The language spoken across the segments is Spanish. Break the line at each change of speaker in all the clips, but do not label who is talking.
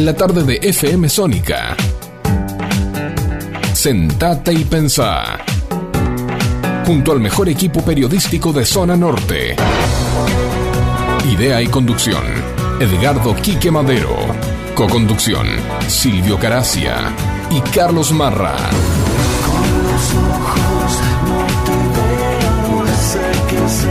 en la tarde de FM Sónica. Sentate y pensá. Junto al mejor equipo periodístico de Zona Norte. Idea y conducción. Edgardo Quique Madero. Coconducción. Silvio Caracia y Carlos Marra. entonces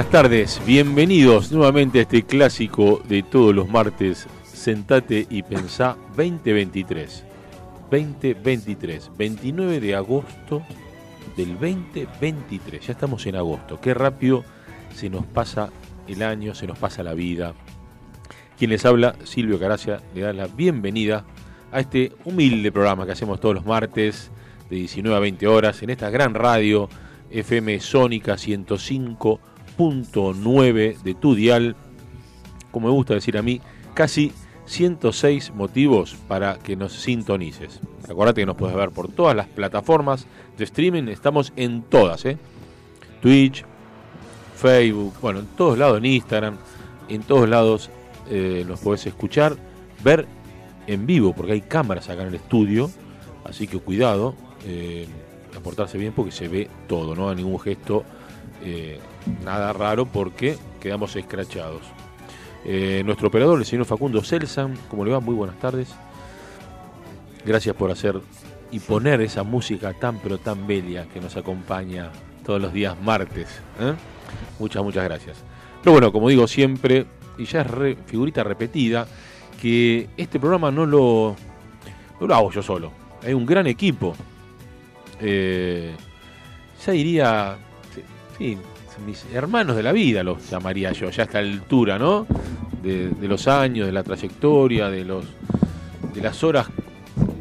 Buenas tardes. Bienvenidos nuevamente a este clásico de todos los martes. Sentate y pensá 2023. 2023. 29 de agosto del 2023. Ya estamos en agosto. Qué rápido se nos pasa el año, se nos pasa la vida. Quien les habla, Silvio Caracia, le da la bienvenida a este humilde programa que hacemos todos los martes de 19 a 20 horas en esta gran radio FM Sónica 105.9 de tu dial, como me gusta decir a mí, casi 106 motivos para que nos sintonices. Acuérdate que nos puedes ver por todas las plataformas de streaming, estamos en todas, ¿eh? Twitch, Facebook, bueno, en todos lados, en Instagram, en todos lados eh, nos podés escuchar, ver en vivo, porque hay cámaras acá en el estudio, así que cuidado. Eh, a portarse bien porque se ve todo, no hay ningún gesto, eh, nada raro porque quedamos escrachados. Eh, nuestro operador, el señor Facundo Selsan, ¿cómo le va? Muy buenas tardes. Gracias por hacer y poner esa música tan pero tan bella que nos acompaña todos los días martes. ¿eh? Muchas, muchas gracias. Pero bueno, como digo siempre, y ya es figurita repetida, que este programa no lo, no lo hago yo solo. Hay un gran equipo eh, ya diría, sí, mis hermanos de la vida los llamaría yo, ya a esta altura, ¿no? De, los años, de la trayectoria, de los de las horas.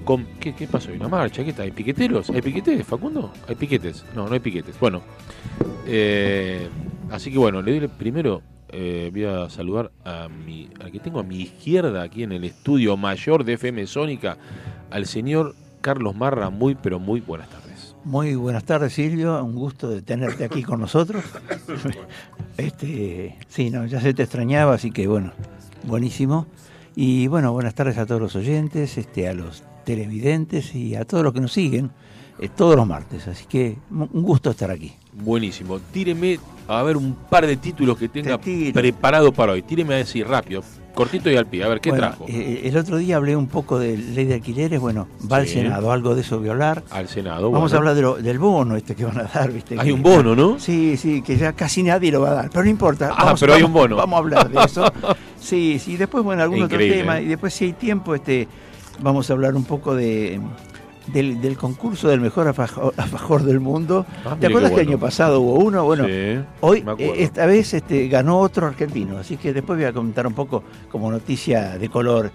Con, ¿qué, ¿Qué pasó? ¿Hay una marcha? ¿Qué está? ¿Hay piqueteros? ¿Hay piquetes, Facundo? ¿Hay piquetes? No, no hay piquetes. Bueno, eh, así que bueno, le doy primero eh, voy a saludar a mi, al que tengo a mi izquierda aquí en el estudio mayor de FM Sónica, al señor Carlos Marra. Muy, pero muy buenas tardes.
Muy buenas tardes, Silvio. Un gusto de tenerte aquí con nosotros. Este, sí, no, ya se te extrañaba, así que bueno, buenísimo. Y bueno, buenas tardes a todos los oyentes, este, a los televidentes y a todos los que nos siguen eh, todos los martes. Así que un gusto estar aquí.
Buenísimo. Tíreme a ver un par de títulos que tenga preparado para hoy. Tíreme a decir rápido. Cortito y al pie, a ver, ¿qué trajo?
Eh, el otro día hablé un poco de ley de alquileres, bueno, va al Senado, algo de eso voy a hablar.
Al Senado,
Vamos a hablar del bono este que van a dar, ¿viste?
Hay un bono, ¿no?
Sí, sí, que ya casi nadie lo va a dar, pero no importa.
Ah, pero hay un bono.
Vamos a hablar de eso. sí, sí, después, bueno, algún otro tema, y después si hay tiempo, este, vamos a hablar un poco de del, concurso del mejor afajor, del mundo. Ah, ¿Te acuerdas que el año pasado hubo uno? Bueno, hoy eh, esta vez este, ganó otro argentino, así que después voy a comentar un poco como noticia de color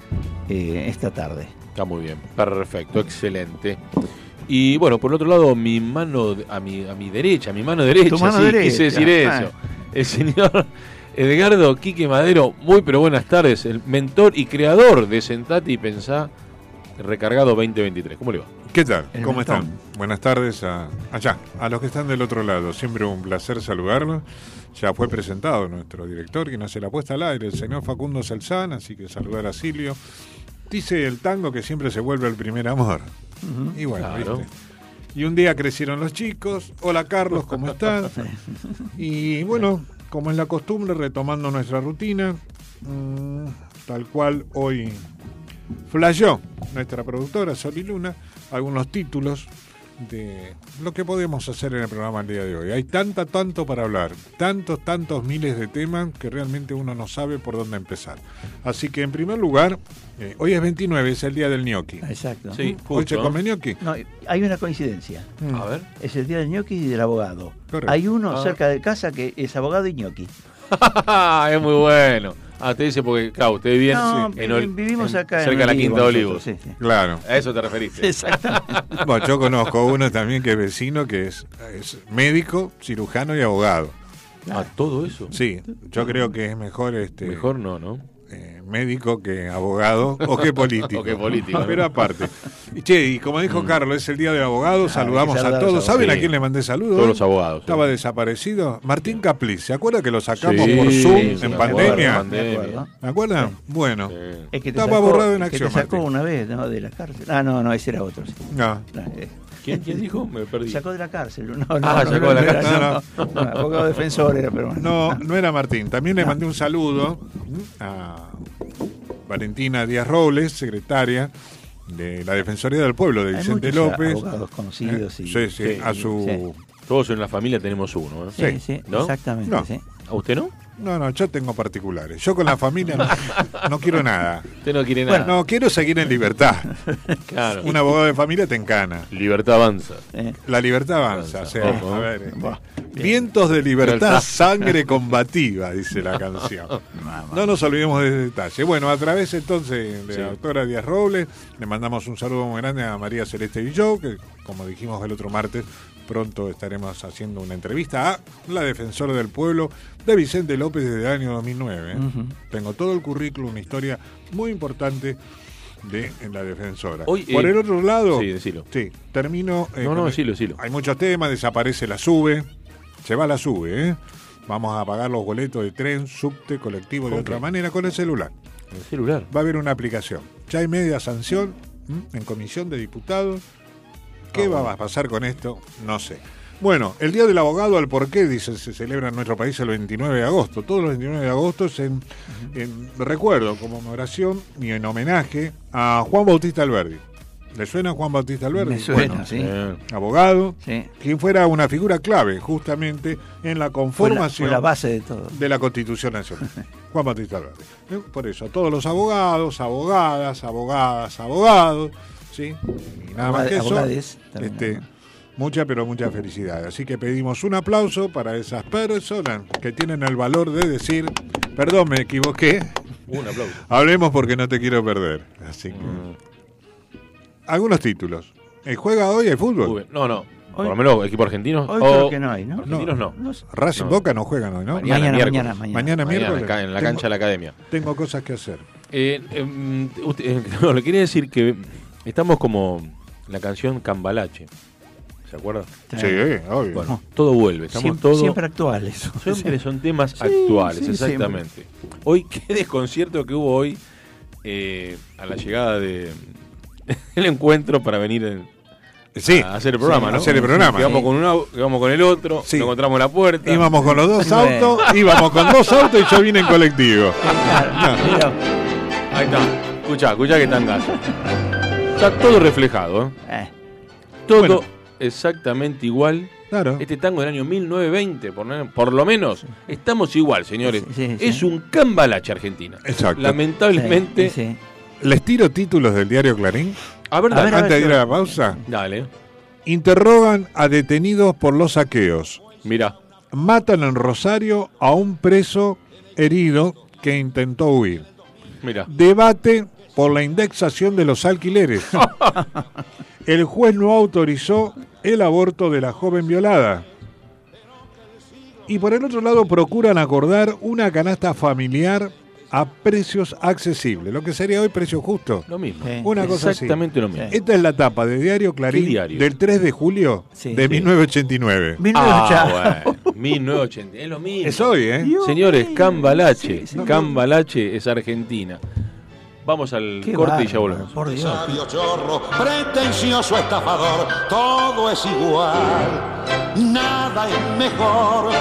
eh, esta tarde.
Está muy bien, perfecto, excelente. Y bueno, por el otro lado, mi mano a mi, a mi derecha, mi mano derecha, sí, quise decir ah. eso. El señor Edgardo Quique Madero, muy pero buenas tardes, el mentor y creador de Sentate y Pensá, recargado 2023. ¿Cómo le va?
¿Qué tal? ¿Cómo están? Buenas tardes a, allá, a los que están del otro lado. Siempre un placer saludarlos. Ya fue presentado nuestro director, quien hace la puesta al aire, el señor Facundo Salzán, así que saludar a Silvio. Dice el tango que siempre se vuelve el primer amor. Y bueno, ¿viste? Y un día crecieron los chicos. Hola Carlos, ¿cómo estás? Y bueno, como es la costumbre, retomando nuestra rutina, mm, tal cual hoy flayó nuestra productora Sol y Luna algunos títulos de lo que podemos hacer en el programa el día de hoy. Hay tanta, tanto para hablar, tantos, tantos miles de temas que realmente uno no sabe por dónde empezar. Así que en primer lugar, eh, hoy es 29, es el día del ñoqui.
Exacto.
Sí, ¿Hoy se come ñoqui?
No, hay una coincidencia.
Mm. A ver.
Es el día del ñoqui y del abogado. Hay uno cerca de casa que es abogado y ñoqui.
es muy bueno. Ah, te dice porque, claro, ustedes viven
en, vivimos acá
cerca de la Quinta de Olivos.
Claro.
A eso te referiste.
Exactamente.
bueno, yo conozco uno también que es vecino, que es, es médico, cirujano y abogado.
Ah, todo eso.
Sí, yo creo que es mejor este.
Mejor no, ¿no?
Médico que abogado o que político.
o que político.
Pero aparte. Y, che, y como dijo mm. Carlos, es el día del abogado, saludamos a todos. ¿Saben a quién le mandé saludos?
Todos los abogados.
Estaba desaparecido. Martín Capliz, ¿se acuerda que lo sacamos por Zoom en pandemia? ¿Me acuerdan? Bueno, estaba borrado en acción.
Que te sacó una vez ¿no? de la cárcel. Ah, no, no, ese era otro.
No.
¿Quién, ¿Quién, dijo? Me perdí.
Sacó de la cárcel. No,
no, ah, sacó de la cárcel.
No, no. abogado defensor era, pero
No, no era Martín. También le mandé un saludo a Valentina Díaz Robles, secretaria de la Defensoría del Pueblo de Vicente López.
Abogados conocidos. Y,
sí, sí, a su...
Todos en la familia tenemos uno.
Sí, sí, exactamente.
¿A usted no?
No, no, yo tengo particulares. Yo con la familia no, quiero nada.
Usted no quiere nada.
no, quiero seguir en libertad. claro. Un abogado de familia te encana.
Libertad avanza.
La libertad avanza. O sea, a ver, este, vientos de libertad, sangre combativa, dice la canción. No nos olvidemos de ese detalle. Bueno, a través entonces de la doctora Díaz Robles, le mandamos un saludo muy grande a María Celeste Villó, que como dijimos el otro martes, Pronto estaremos haciendo una entrevista a la defensora del pueblo de Vicente López desde el año 2009. ¿eh? Tengo todo el currículum, una historia muy importante de la defensora. Por eh, el otro lado,
sí, decilo.
sí termino.
Eh, no, no, decilo, decilo.
Hay muchos temas, desaparece la SUBE, se va la SUBE, ¿eh? Vamos a pagar los boletos de tren, subte, colectivo de otra manera con el celular.
El celular.
Va a haber una aplicación. Ya hay media sanción en comisión de diputados ¿Qué va a pasar con esto? No sé. Bueno, el Día del Abogado, al por qué, dice, se celebra en nuestro país el 29 de agosto. Todos los 29 de agosto es en, en recuerdo, conmemoración y en homenaje a Juan Bautista Alberdi. ¿Le suena Juan Bautista Alberdi?
Me suena, sí.
Abogado, quien fuera una figura clave justamente en la conformación.
la, base de todo.
De la Constitución Nacional. Juan Bautista Alberdi. ¿Eh? Por eso, a todos los abogados, abogadas, abogadas, abogados ¿sí? Y nada más que eso. Este, mucha, pero mucha felicidad. Así que pedimos un aplauso para esas personas que tienen el valor de decir, perdón, me equivoqué.
Un aplauso.
Hablemos porque no te quiero perder. Así que. Mm. Algunos títulos. ¿El ¿Juega hoy el fútbol?
No, no. Por lo menos equipo argentino.
Hoy creo que no hay, ¿no?
Argentinos no.
Racing Boca no juegan hoy, ¿no?
Mañana,
mañana,
mañana, mañana, miércoles. en la cancha de la academia.
Tengo cosas que hacer.
Eh, eh, usted, le quería decir que Estamos como la canción Cambalache. ¿Se acuerdan?
Sí, obvio.
Bueno, todo vuelve. Estamos
siempre,
todo,
siempre actuales.
Siempre son temas actuales, exactamente. Hoy, qué desconcierto que hubo hoy eh, a la llegada de el encuentro para venir a hacer el programa, ¿no?
Hacer el programa.
Íbamos con uno, íbamos con el otro, nos encontramos la puerta.
Íbamos con los dos autos, íbamos con dos autos y yo vine en colectivo.
Ahí está. Escucha, escucha que tan gaso. Está todo reflejado. ¿eh? eh. Todo exactamente igual.
Claro.
Este tango del año 1920, por, por lo menos, estamos igual, señores. es un cambalache Argentina.
Exacto.
Lamentablemente.
¿Les tiro títulos del diario Clarín?
A ver,
antes de ir a la pausa.
Dale.
Interrogan a detenidos por los saqueos.
Mira.
Matan en Rosario a un preso herido que intentó huir.
Mira.
Debate por la indexación de los alquileres. El juez no autorizó el aborto de la joven violada. Y por el otro lado procuran acordar una canasta familiar a precios accesibles, lo que sería hoy precio justo.
Lo mismo.
Una cosa
Exactamente lo mismo.
Esta es la tapa de Diario Clarín del 3 de julio de 1989.
Ah, bueno. 1980. Es lo mismo.
Es hoy, ¿eh?
Señores, Cambalache. Cambalache es Argentina. Vamos al corte y ya volvemos.
Por Dios. Sabio chorro, pretencioso estafador, todo es igual, nada es mejor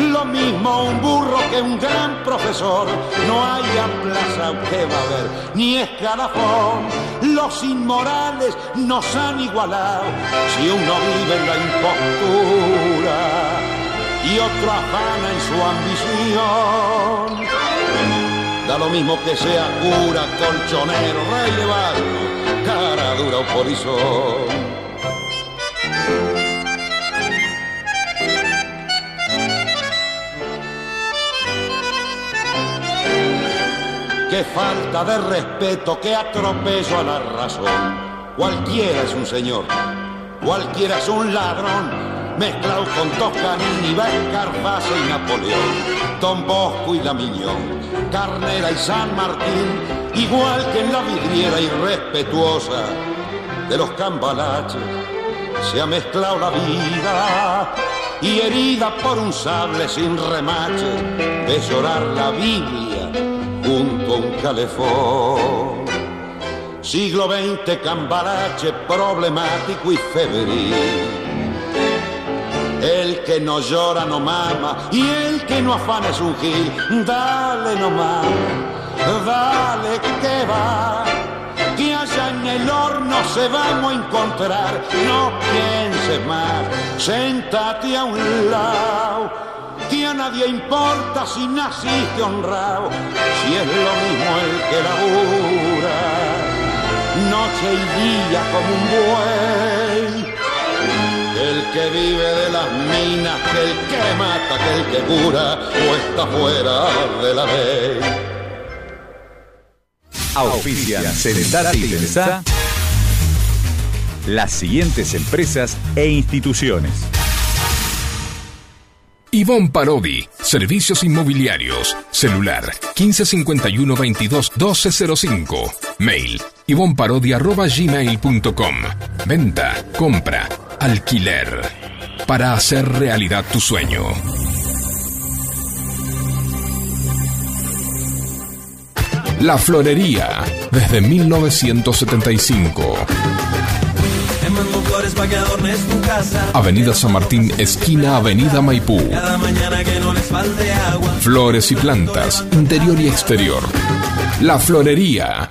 lo mismo un burro que un gran profesor. No hay plaza que va a haber, ni escalafón. Los inmorales nos han igualado si uno vive en la impostura y otro afana en su ambición. Da lo mismo que sea cura, colchonero, rey de barrio, cara dura o polizón. Qué falta de respeto, qué atropello a la razón. Cualquiera es un señor, cualquiera es un ladrón, mezclado con Toscanini, Carpasa y Napoleón, Don Bosco y Damiñón, Carnera y San Martín, igual que en la vidriera irrespetuosa de los cambalaches, se ha mezclado la vida y herida por un sable sin remache, de llorar la Biblia junto a un calefón. Siglo XX, cambarache problemático y febril. El que no llora no mama y el que no afana es un gil. Dale nomás, dale que va. Que allá en el horno se vamos a encontrar. No pienses más, sentate a un lado que a nadie importa si naciste honrado, si es lo mismo el que labura, noche y día como un buey. El que vive de las minas, que el que mata, que el que cura, o está fuera de la ley.
Auspician Sentate y Pensá las siguientes empresas e instituciones.
Ivonne Parodi, Servicios Inmobiliarios, celular 1551 22 1205, mail ivonparodi.gmail.com, venta, compra, alquiler, para hacer realidad tu sueño. La Florería, desde 1975. Avenida San Martín, esquina Avenida Maipú. Flores y plantas, interior y exterior. La Florería.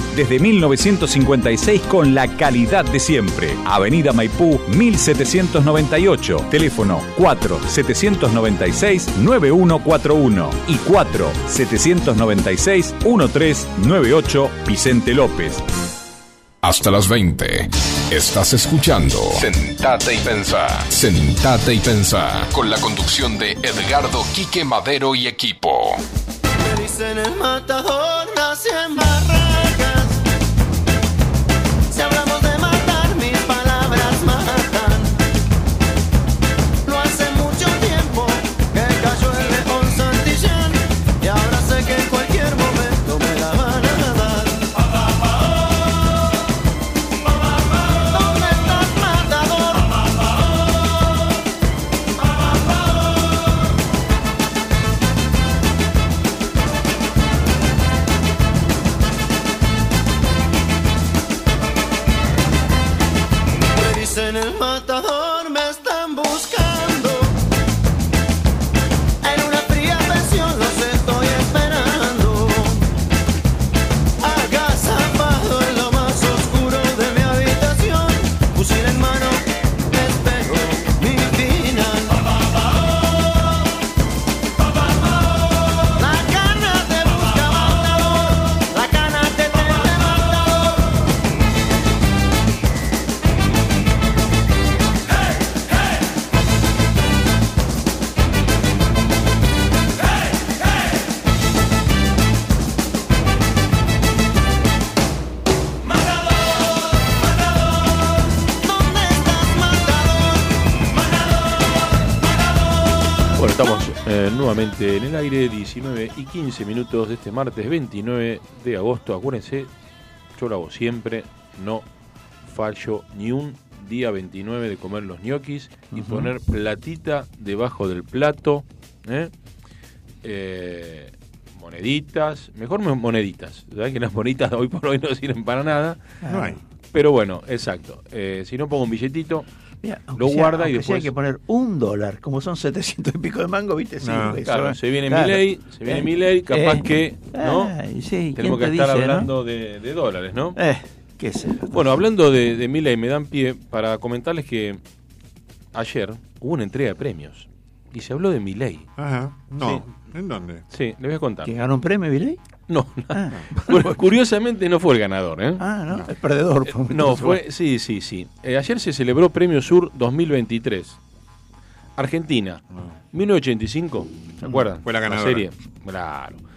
Desde 1956 con la calidad de siempre. Avenida Maipú 1798. Teléfono 4-796-9141 y 4-796-1398 Vicente López.
Hasta las 20. Estás escuchando Sentate y Pensá. Sentate y Pensá. Con la conducción de Edgardo Quique Madero y equipo.
Me dicen el matador, nace en barracas.
Aire, 19 y 15 minutos de este martes 29 de agosto. Acuérdense, yo lo hago siempre, no fallo ni un día 29 de comer los ñoquis y poner platita debajo del plato. ¿eh? Eh, moneditas, mejor moneditas. ¿Saben que las moneditas hoy por hoy no sirven para nada?
No hay.
Pero bueno, exacto. si no pongo un billetito, lo guarda y después.
hay que poner un dólar, como son 700 y pico de mango, ¿viste? Sí,
claro, se viene mi ley, se viene mi ley, capaz eh, que. ¿no? Tenemos que estar hablando de, dólares, ¿no?
Eh, qué sé.
Bueno, hablando de, de mi ley, me dan pie para comentarles que ayer hubo una entrega de premios y se habló de mi ley.
Ajá, no. ¿En dónde?
Sí, les voy a contar.
¿Que ganó un premio, Milei?
No, ah. curiosamente no fue el ganador. ¿eh?
Ah, no, el perdedor.
Fue no, fue, sí, sí, sí. Eh, ayer se celebró Premio Sur 2023. Argentina, 1985, ah. ¿se acuerdan?
Fue la ganadora.
serie. Claro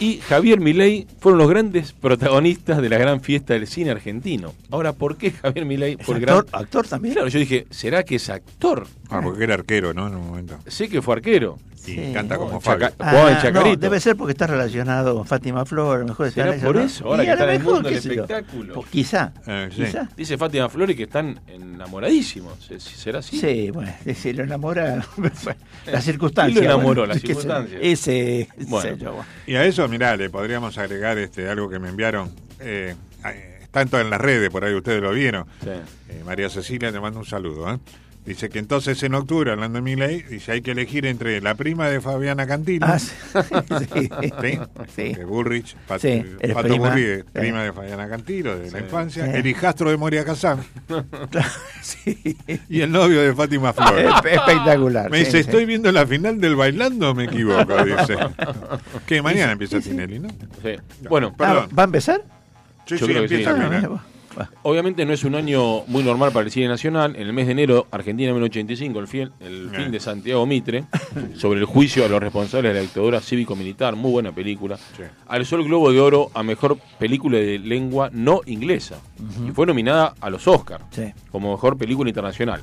y Javier Milei fueron los grandes protagonistas de la gran fiesta del cine argentino. Ahora, ¿por qué Javier Milei?
Por actor, actor también?
Claro, yo dije, ¿será que es actor?
Ah, porque era arquero, ¿no? En un momento.
Sé que fue arquero.
Y canta como Fabio.
Ah, no, debe ser porque está relacionado con Fátima Flor, a lo mejor
¿Será por eso? Ahora que está en el mundo del espectáculo.
Pues quizá,
eh, quizá. Dice Fátima Flor y que están enamoradísimos. ¿Será así?
Sí, bueno, se lo enamora la circunstancia.
lo enamoró, la circunstancia.
Ese,
bueno. Y a eso, mirá, le podríamos agregar este algo que me enviaron. Eh, tanto en las redes, por ahí ustedes lo vieron. Eh, María Cecilia, te mando un saludo. ¿eh? Dice que entonces en octubre, hablando de mi ley, dice hay que elegir entre la prima de Fabiana Cantilo.
Ah, sí.
sí. sí. De Bullrich, Pato, sí, Pato Burri, prima de Fabiana Cantilo, de la infancia. El hijastro de Moria Kazán. sí. Y el novio de Fátima Flores.
Espectacular.
Me dice, estoy viendo la final del bailando, me equivoco, dice. que mañana empieza Tinelli, ¿no?
Sí. Bueno,
ah, ¿va a empezar?
Sí, sí, empieza ah,
Obviamente no es un año muy normal para el cine nacional. En el mes de enero, Argentina 1985, el, fin, el fin de Santiago Mitre, sobre el juicio a los responsables de la dictadura cívico-militar, muy buena película, alzó el Globo de Oro a Mejor Película de Lengua No Inglesa y fue nominada a los Oscars como Mejor Película Internacional.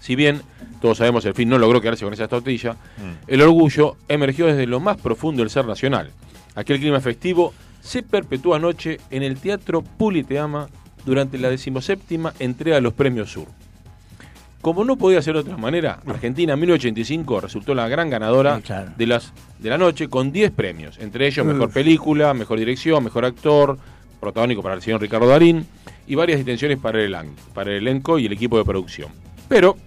Si bien todos sabemos el fin no logró quedarse con esa tortilla, mm. el orgullo emergió desde lo más profundo del ser nacional. Aquel clima festivo se perpetúa anoche en el Teatro Puliteama durante la decimoséptima entrega de los Premios Sur. Como no podía ser de otra manera, Argentina 1985 resultó la gran ganadora de, las, de la noche con 10 premios, entre ellos Mejor Película, Mejor Dirección, Mejor Actor, protagónico para el señor Ricardo Darín y varias distinciones para el, para el elenco y el equipo de producción. Pero,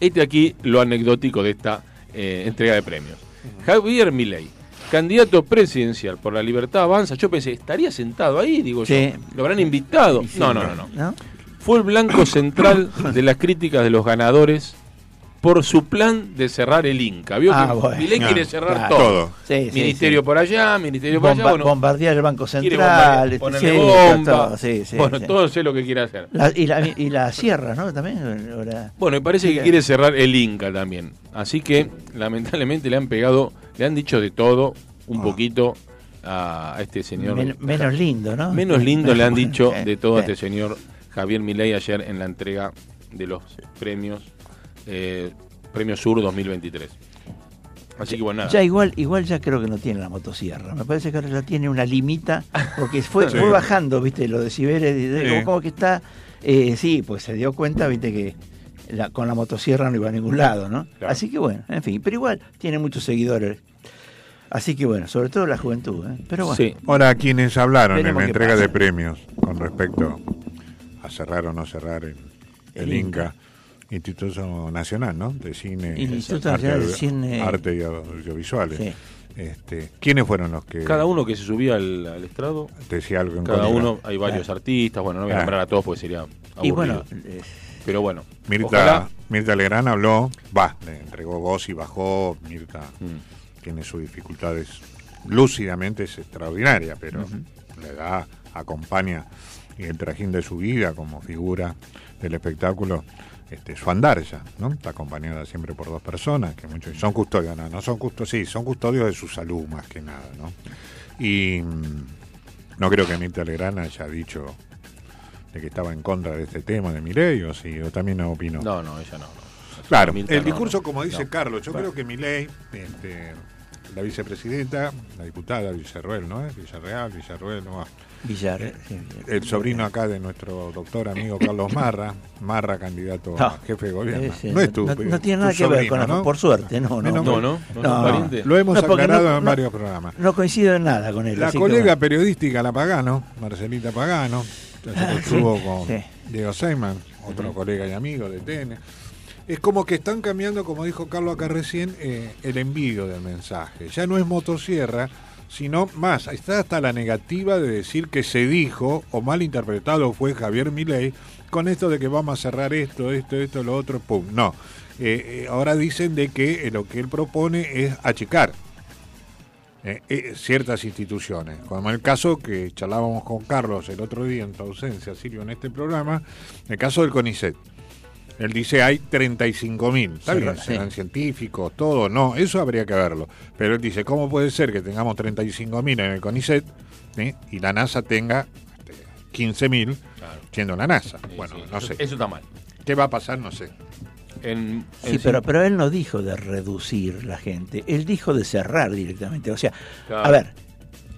este aquí lo anecdótico de esta eh, entrega de premios. Javier Milei, candidato presidencial por la libertad avanza, yo pensé, estaría sentado ahí, digo yo, lo habrán invitado. no, no, no, no, Fue el blanco central de las críticas de los ganadores por su plan de cerrar el Inca. Vio ah, que quiere cerrar todo. ministerio por allá, ministerio por allá. Bueno,
bombardear el Banco Central,
ponerle bomba. bueno, todo sé lo que quiere hacer.
y, la, y la sierra, ¿no? También.
Bueno, me parece que quiere cerrar el Inca también. Así que, lamentablemente, le han pegado le han dicho de todo un ah. poquito a este señor.
menos lindo, ¿no?
Menos lindo le han dicho de todo a este señor Javier Milei ayer en la entrega de los premios eh, Premio Sur 2023. Así que bueno, nada.
Ya igual, igual ya creo que no tiene la motosierra. Me parece que ahora ya tiene una limita, porque fue, fue bajando, viste, los decibeles, como, que está, eh, sí, pues se dio cuenta, viste, que con la motosierra no iba a ningún lado, ¿no? Así que bueno, en fin, pero igual tiene muchos seguidores. Así que bueno, sobre todo la juventud, ¿eh? Pero bueno. Sí.
Ahora, quienes hablaron en la entrega de premios con respecto a cerrar o no cerrar el, Inca. Instituto Nacional, ¿no? De Cine,
Instituto Nacional de Cine,
Arte y Audiovisuales. Este, ¿Quiénes fueron los que.?
Cada uno que se subía al, estrado.
Decía algo en
Cada uno, hay varios artistas, bueno, no voy a nombrar a todos porque sería. Aburrido. Y bueno, pero bueno.
Mirta, Mirta Legrand habló, va, le entregó voz y bajó. Mirta mm. tiene sus dificultades. Lúcidamente es extraordinaria, pero le da, acompaña y el trajín de su vida como figura del espectáculo. Este, su andar ya, ¿no? Está acompañada siempre por dos personas, que muchos son custodios, no, son custodios, sí, son custodios de su salud más que nada, ¿no? Y mm, no creo que Mirta Legrand haya dicho de que estaba en contra de este tema de Mireille, o si o también opinó.
No, no, ella no.
Claro, el discurso, como dice Carlos, yo creo que mi ley, este, la vicepresidenta, la diputada Villarreal, ¿no es? Villarreal, Villarreal, no
Villar,
el sobrino acá de nuestro doctor amigo Carlos Marra, Marra candidato a jefe de gobierno.
no es tu, no, tiene nada que ver con ¿no? por suerte, no, no.
No, no, no,
Lo hemos aclarado en varios programas.
No coincido en nada con él.
La colega periodística La Pagano, Marcelita Pagano, estuvo con Diego Seyman, otro colega y amigo de TN es como que están cambiando, como dijo Carlos acá recién, eh, el envío del mensaje. Ya no es motosierra, sino más, está hasta la negativa de decir que se dijo o mal interpretado fue Javier Milei con esto de que vamos a cerrar esto, esto, esto, lo otro, pum. No, eh, eh, ahora dicen de que lo que él propone es achicar ciertas instituciones, como el caso que charlábamos con Carlos el otro día en tu ausencia, Silvio, en este programa, el caso del CONICET. Él dice hay 35.000. Está bien, serán científicos, todo. No, eso habría que verlo. Pero él dice, ¿cómo puede ser que tengamos 35.000 en el CONICET y la NASA tenga 15.000 este, siendo la NASA? bueno, no sé.
Eso está mal.
¿Qué va a pasar? No sé.
sí, pero, pero él no dijo de reducir la gente, él dijo de cerrar directamente. O sea, a ver,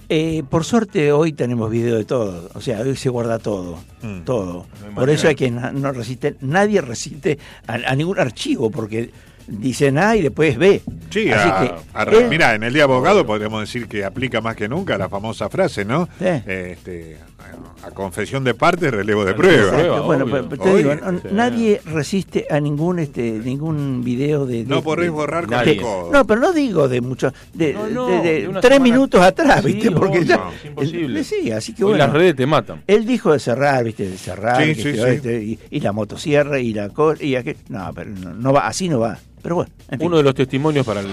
eh, por suerte hoy tenemos video de todo, o sea, hoy se guarda todo, mm. todo. por eso hay que no, resiste, nadie resiste a, ningún archivo, porque dicen A y después B.
Sí, mira, en el día abogado podríamos decir que aplica más que nunca la famosa frase, ¿no? Este, a confesión de parte, relevo de prueba.
bueno, te digo, nadie resiste a ningún este ningún video de...
no podréis borrar con
el No, pero no digo de muchos, de, tres minutos atrás, ¿viste? Porque ya...
Es imposible.
sí, así que bueno.
las redes te matan.
Él dijo de cerrar, ¿viste? De cerrar, este, y, la motosierra y la... Y aquel, no, pero no, va, así no va. Pero bueno,
uno de los testimonios para el,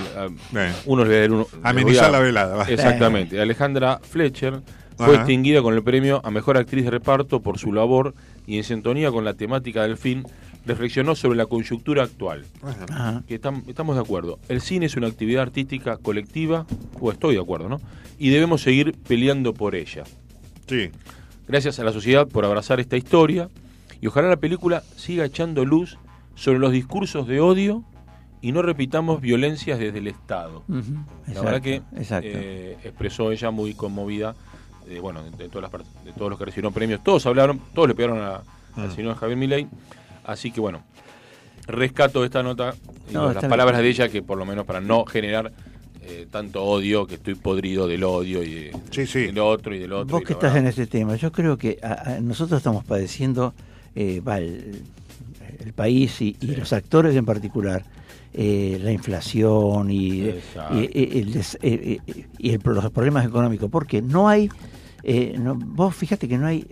uno le uno,
amenizar la velada.
Exactamente. Alejandra Fletcher fue distinguida con el premio a Mejor Actriz de Reparto por su labor y en sintonía con la temática del film reflexionó sobre la coyuntura actual. Que estamos de acuerdo. El cine es una actividad artística colectiva, o estoy de acuerdo, ¿no? Y debemos seguir peleando por ella.
Sí.
Gracias a la sociedad por abrazar esta historia y ojalá la película siga echando luz sobre los discursos de odio y no repitamos violencias desde el Estado. la verdad que eh, expresó ella muy conmovida bueno, de, todas las, de todos los que recibieron premios, todos hablaron, todos le pegaron al mm. señor Javier Milei. Así que bueno, rescato esta nota y las palabras de ella que por lo menos para no generar eh, tanto odio, que estoy podrido del odio y de, del otro y del otro.
Vos que estás en este tema, yo creo que nosotros estamos padeciendo, eh, el, país y, los actores en particular, eh, la inflación y, y, los problemas económicos, porque no hay eh, no, vos fíjate que no hay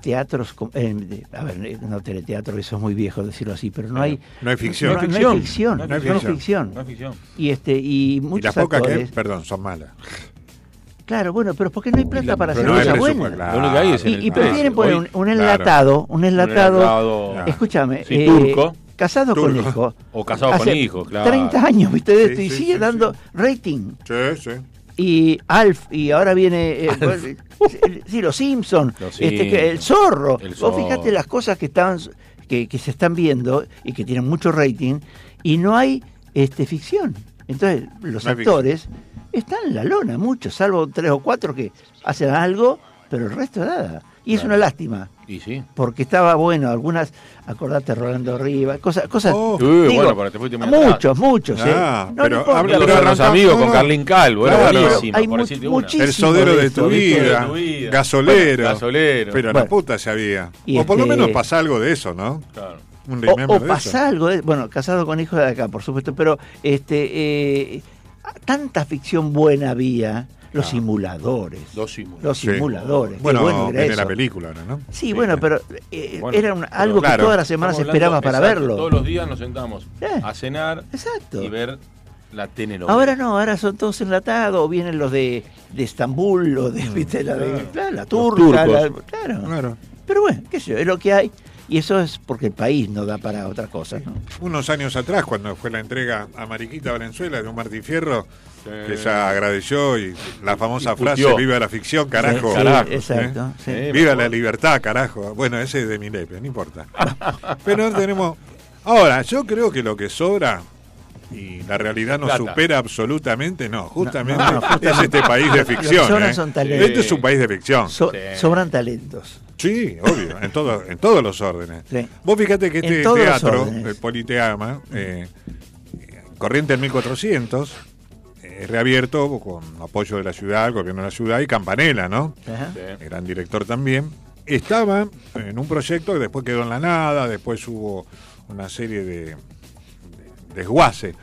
teatros, eh, a ver, eh, no teleteatro, eso es muy viejo decirlo así, pero no hay...
No hay ficción.
No, hay ficción. No hay ficción. No hay ficción. Y, este, y muchos
las pocas que, perdón, son malas.
Claro, bueno, pero porque no hay plata para hacer una buena.
Lo único que hay es
y, y prefieren poner un, enlatado, un enlatado, escúchame,
turco.
Casado con hijo.
O casado con hijo, claro.
30 años, viste, de esto, y sigue dando rating.
Sí, sí
y Alf, y ahora viene eh, sí, los Simpsons, este, el zorro. Vos fíjate las cosas que que, que, se están viendo y que tienen mucho rating y no hay este ficción. Entonces, los actores están en la lona, muchos, salvo tres o cuatro que hacen algo, pero el resto nada. Y es una lástima.
Y sí.
Porque estaba bueno, algunas, acordate Rolando Rivas, cosas, cosas.
Oh. bueno, para te fuiste
muchos, muchos.
Ah, ¿eh? no, pero, pero, con los amigos, con Carlin Calvo, era buenísimo.
Hay muchísimo
El sodero de, tu vida, gasolero. gasolero. Pero la puta se había. o por lo este menos pasa algo de eso, ¿no?
Claro. Un o, o pasa algo de, bueno, casado con hijos de acá, por supuesto, pero este eh, tanta ficción buena había los simuladores.
Los simuladores.
Los simuladores.
Bueno, bueno era la película, ¿no?
Sí, bueno, pero eh, era algo que todas las semanas esperaba para verlo.
Todos los días nos sentamos a cenar exacto. y ver la telenovela.
Ahora no, ahora son todos enlatados, o vienen los de, de Estambul, o de, ¿viste? La, de, la turca, claro. claro. Pero bueno, qué sé yo, es lo que hay. Y eso es porque el país no da para otra cosa. ¿no?
Unos años atrás, cuando fue la entrega a Mariquita Valenzuela de un Martín Fierro, que ella agradeció y la famosa frase viva la ficción carajo,
exacto
viva la libertad carajo bueno ese es de mi lepe no importa. Pero tenemos Ahora, yo creo que lo que sobra y la realidad no supera absolutamente, no, justamente, es este país de ficción. ¿eh? Este es un país de ficción.
Sobran talentos.
Sí, obvio, en, todo, en todos los órdenes. Vos fíjate que este teatro, el Politeama, eh, corriente en 1400, eh, reabierto con apoyo de la ciudad, el gobierno de la ciudad y Campanella, ¿no? Gran director también. Estaba en un proyecto que después quedó en la nada, después hubo una serie de, desguace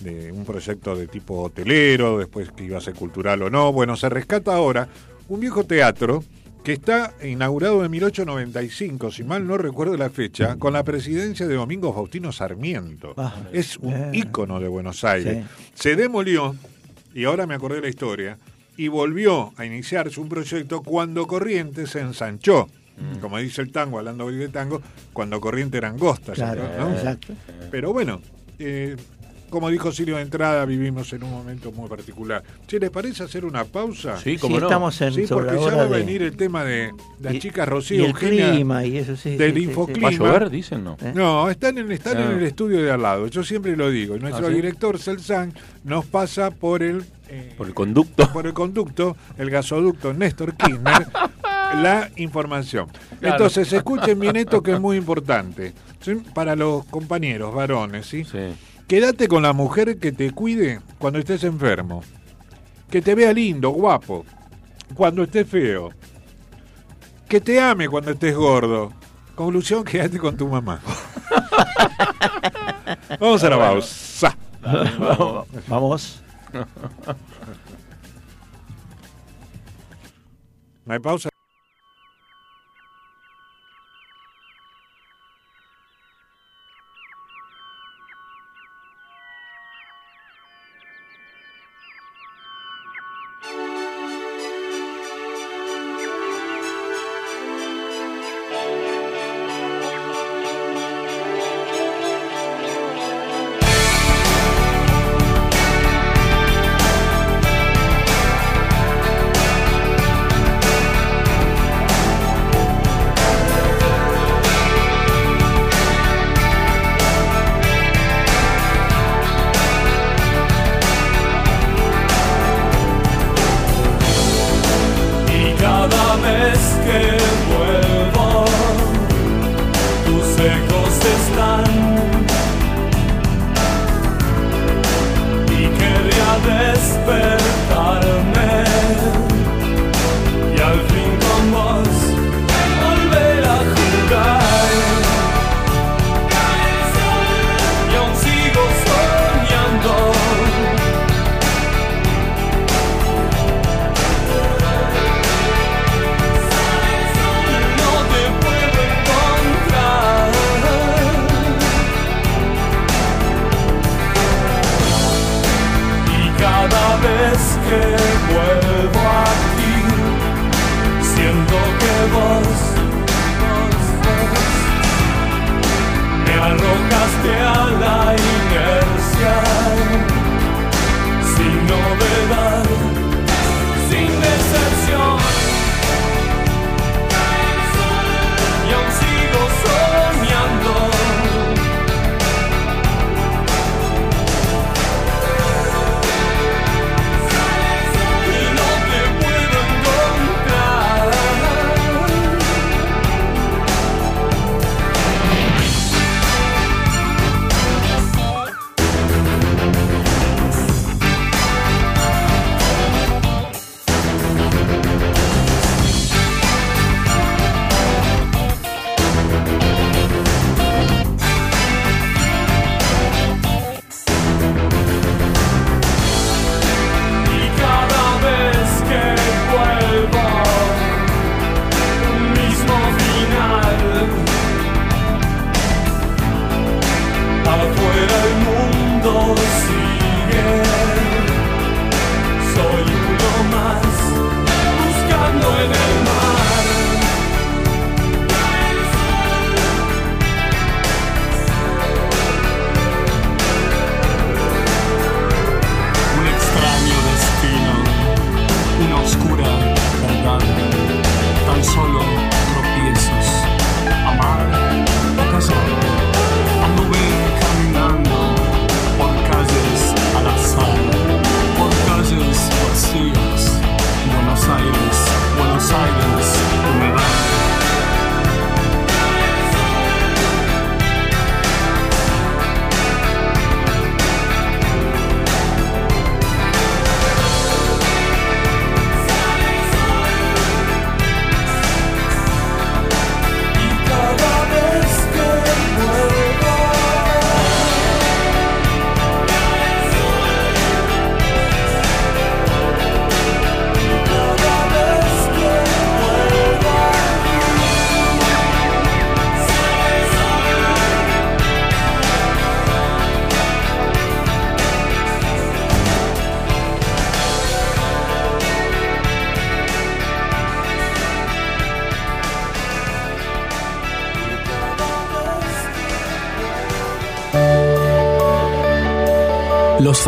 de un proyecto de tipo hotelero, después que iba a ser cultural o no. Bueno, se rescata ahora un viejo teatro que está inaugurado en 1895, si mal no recuerdo la fecha, con la presidencia de Domingo Faustino Sarmiento. Ah, es un ícono de Buenos Aires. Se demolió, y ahora me acordé de la historia, y volvió a iniciarse un proyecto cuando Corrientes se ensanchó. Mm. Como dice el tango, hablando de tango, cuando Corriente era angosta.
Claro, exacto.
Pero bueno, eh, como dijo Silvio de entrada, vivimos en un momento muy particular. Si les parece hacer una pausa.
Sí, como no. estamos en
Sí, porque ya va a venir el tema de las chicas Rocío
y el clima y eso sí.
Del infoclima. ¿Va a
llover, dicen, no?
¿Eh? No, están, en, están en ah. el estudio de al lado. Yo siempre lo digo. Nuestro ¿Ah, director, Celsan, nos pasa por el...
Eh, por el conducto.
Por el conducto, el gasoducto Néstor Kirchner, la información. Entonces, escuchen bien esto que es muy importante. Para los compañeros varones, ¿sí? Sí Quédate con la mujer que te cuide cuando estés enfermo. Que te vea lindo, guapo, cuando estés feo. Que te ame cuando estés gordo. Conclusión, quédate con tu mamá. Vamos a la pausa.
Vamos.
No hay pausa.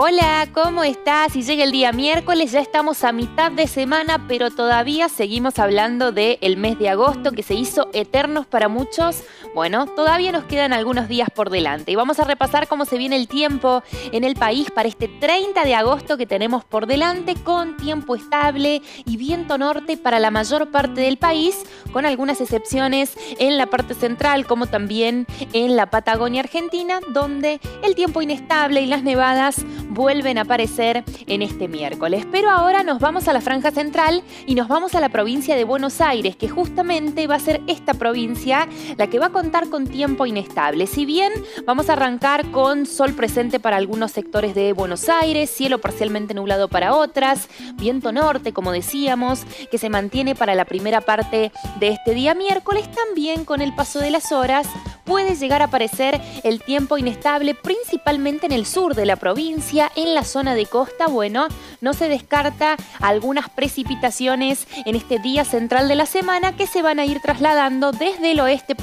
Hola, ¿cómo estás? Si llega el día miércoles, ya estamos a mitad de semana, pero todavía seguimos hablando del mes de agosto que se hizo eternos para muchos. Bueno, todavía nos quedan algunos días por delante y vamos a repasar cómo se viene el tiempo en el país para este 30 de agosto que tenemos por delante con tiempo estable y viento norte para la mayor parte del país, con algunas excepciones en la parte central como también en la Patagonia Argentina, donde el tiempo inestable y las nevadas vuelven a aparecer en este miércoles. Pero ahora nos vamos a la franja central y nos vamos a la provincia de Buenos Aires, que justamente va a ser esta provincia la que va a contar con tiempo inestable. Si bien vamos a arrancar con sol presente para algunos sectores de Buenos Aires, cielo parcialmente nublado para otras, viento norte, como decíamos, que se mantiene para la primera parte de este día miércoles, también con el paso de las horas puede llegar a aparecer el tiempo inestable principalmente en el sur de la provincia, en la zona de costa. Bueno, no se descarta algunas precipitaciones en este día central de la semana que se van a ir trasladando desde el oeste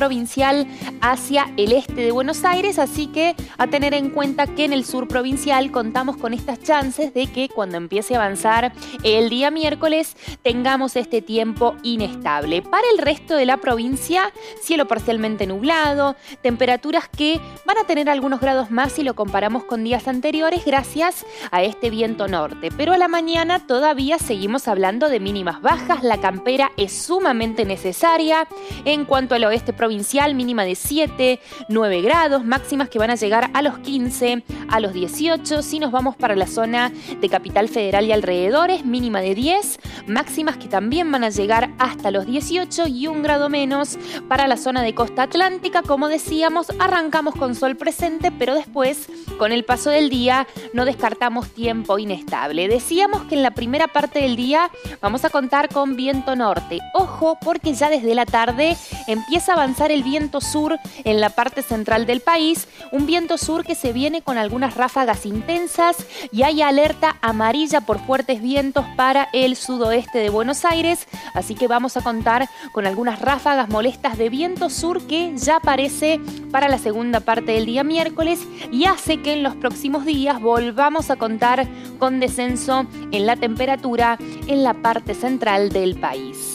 hacia el este de Buenos Aires, así que a tener en cuenta que en el sur provincial contamos con estas chances de que cuando empiece a avanzar el día miércoles tengamos este tiempo inestable. Para el resto de la provincia, cielo parcialmente nublado, temperaturas que van a tener algunos grados más si lo comparamos con días anteriores gracias a este viento norte. Pero a la mañana todavía seguimos hablando de mínimas bajas, la campera es sumamente necesaria. En cuanto al oeste provincial, mínima de 7, 9 grados, máximas que van a llegar a los 15, a los 18. Si nos vamos para la zona de Capital Federal y alrededores, mínima de 10, máximas que también van a llegar hasta los 18 y un grado menos para la zona de costa atlántica como decíamos, arrancamos con sol presente, pero después, con el paso del día, no descartamos tiempo inestable. Decíamos que en la primera parte del día vamos a contar con viento norte. Ojo, porque ya desde la tarde empieza a avanzar el viento sur en la parte central del país, un viento sur que se viene con algunas ráfagas intensas y hay alerta amarilla por fuertes vientos para el sudoeste de Buenos Aires, así que vamos a contar con algunas ráfagas molestas de viento sur que ya aparecen para la segunda parte del día miércoles y hace que en los próximos días volvamos a contar con descenso en la temperatura en la parte central del país.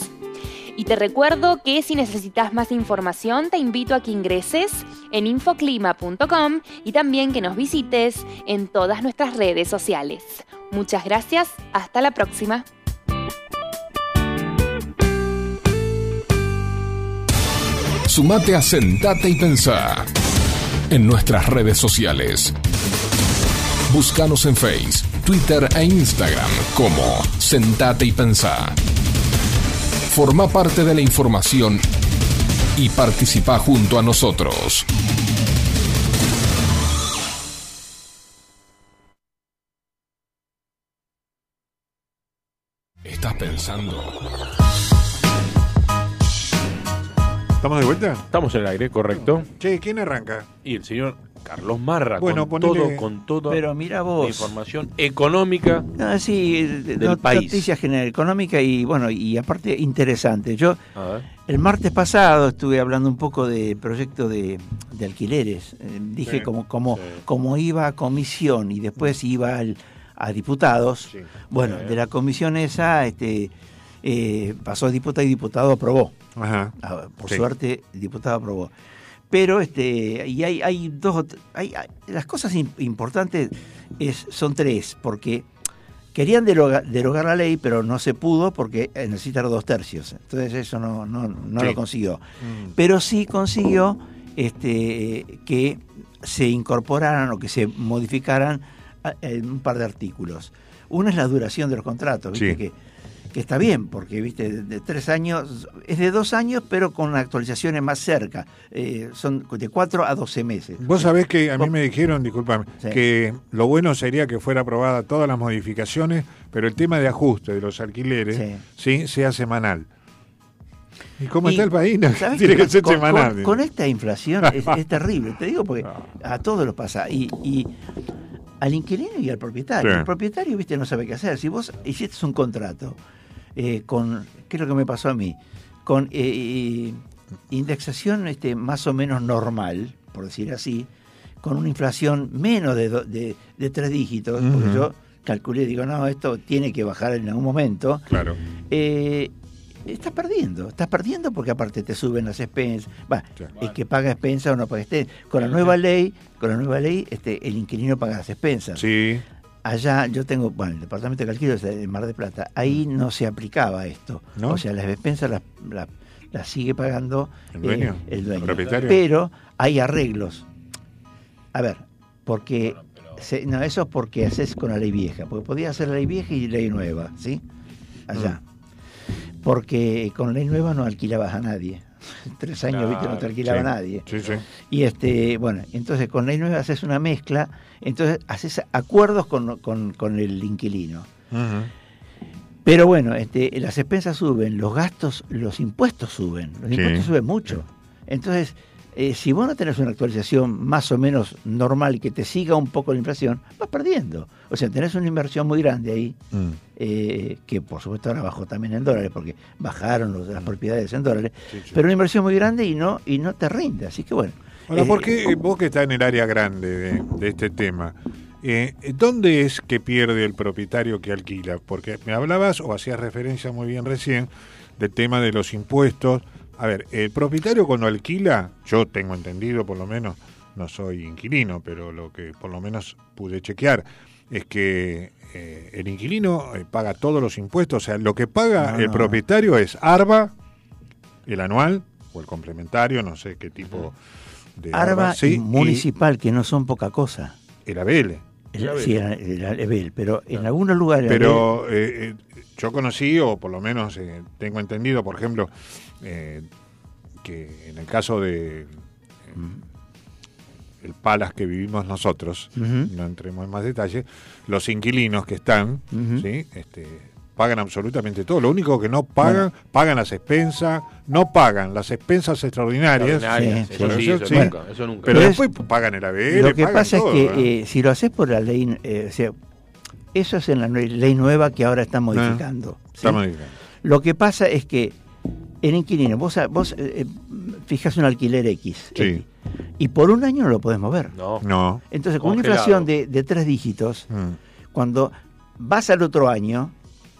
Y te recuerdo que si necesitas más información te invito a que ingreses en infoclima.com y también que nos visites en todas nuestras redes sociales. Muchas gracias, hasta la próxima.
Sumate a Sentate y Pensá en nuestras redes sociales. Búscanos en Face, Twitter e Instagram como Sentate y Pensá. Forma parte de la información y participa junto a nosotros. ¿Estás pensando?
¿Estamos de vuelta?
Estamos en el aire, correcto.
Che, ¿quién arranca?
Y el señor Carlos Marra, bueno, con todo, con todo
Pero mira vos.
información económica
ah, sí, del país. Noticias general económica y bueno, y aparte interesante. Yo el martes pasado estuve hablando un poco de proyecto de, alquileres. Eh, dije como, como, como iba a comisión y después iba a diputados. Bueno, de la comisión esa, este eh, pasó a diputado y diputado aprobó. Ah, por suerte, el diputado aprobó. Pero este, y hay, hay dos, hay, las cosas importantes es, son tres, porque querían derogar, la ley, pero no se pudo porque necesita dos tercios. Entonces eso no, no, no lo consiguió. Mm. Pero sí consiguió este, que se incorporaran o que se modificaran un par de artículos. Uno es la duración de los contratos, ¿viste? que que está bien, porque viste, de, tres años, es de dos años, pero con actualizaciones más cerca. Eh, son de cuatro a doce meses.
Vos sabés que a mí me dijeron, discúlpame, que lo bueno sería que fuera aprobada todas las modificaciones, pero el tema de ajuste de los alquileres, sí, sea semanal. ¿Y cómo está el país?
Tiene que, ser semanal. Con, esta inflación es, terrible, te digo porque a todos los pasa. Y, al inquilino y al propietario. El propietario, viste, no sabe qué hacer. Si vos hiciste un contrato eh, con, ¿qué es lo que me pasó a mí? Con eh, indexación este, más o menos normal, por decir así, con una inflación menos de, de, tres dígitos, porque yo calculé, digo, no, esto tiene que bajar en algún momento.
Claro.
Eh, estás perdiendo, estás perdiendo porque aparte te suben las expensas, va, el que paga expensas o no paga expensas. Con la nueva ley, con la nueva ley, este, el inquilino paga las expensas.
Sí.
Allá yo tengo, bueno, el departamento de alquiler es Mar de Plata, ahí no se aplicaba esto. O sea, las expensas las, sigue pagando
el dueño,
eh, el dueño. propietario. Pero hay arreglos. A ver, porque no, eso es porque haces con la ley vieja, porque podía hacer la ley vieja y ley nueva, ¿sí? Allá. Mm porque con ley nueva no alquilabas a nadie. Tres años, viste, no te alquilaba a nadie.
Sí, sí.
Y este, bueno, entonces con ley nueva haces una mezcla, entonces haces acuerdos con, el inquilino. Pero bueno, este, las expensas suben, los gastos, los impuestos suben, los impuestos suben mucho. Entonces, eh, si vos no tenés una actualización más o menos normal que te siga un poco la inflación, vas perdiendo. O sea, tenés una inversión muy grande ahí, mm. eh, que por supuesto ahora bajó también en dólares, porque bajaron los, las mm. propiedades en dólares, pero una inversión muy grande y no, y no te rinde. Así que bueno.
Ahora, ¿por qué eh, vos que estás en el área grande de, este tema, ¿dónde es que pierde el propietario que alquila? Porque me hablabas o hacías referencia muy bien recién del tema de los impuestos a ver, el propietario cuando alquila, yo tengo entendido por lo menos, no soy inquilino, pero lo que por lo menos pude chequear es que eh, el inquilino eh, paga todos los impuestos, o sea, lo que paga el propietario es ARBA, el anual o el complementario, no sé qué tipo
de ARBA, y municipal, que no son poca cosa.
El ABL.
sí, el ABL, pero en algunos lugares...
Pero eh, yo conocí, o por lo menos tengo entendido, por ejemplo, eh, que en el caso de el Palas que vivimos nosotros, no entremos en más detalle, los inquilinos que están, ¿sí? este, pagan absolutamente todo. Lo único que no pagan, pagan las expensas, no pagan las expensas extraordinarias.
eso, nunca,
Pero, después pagan el ABL.
Lo que pasa es que eh, si lo haces por la ley, eh, eso es en la ley nueva que ahora está modificando.
Está modificando.
Lo que pasa es que el inquilino, vos, vos eh, fijas un alquiler X. y por un año no lo podés mover.
No. no.
Entonces, con una inflación de, tres dígitos, mm. cuando vas al otro año,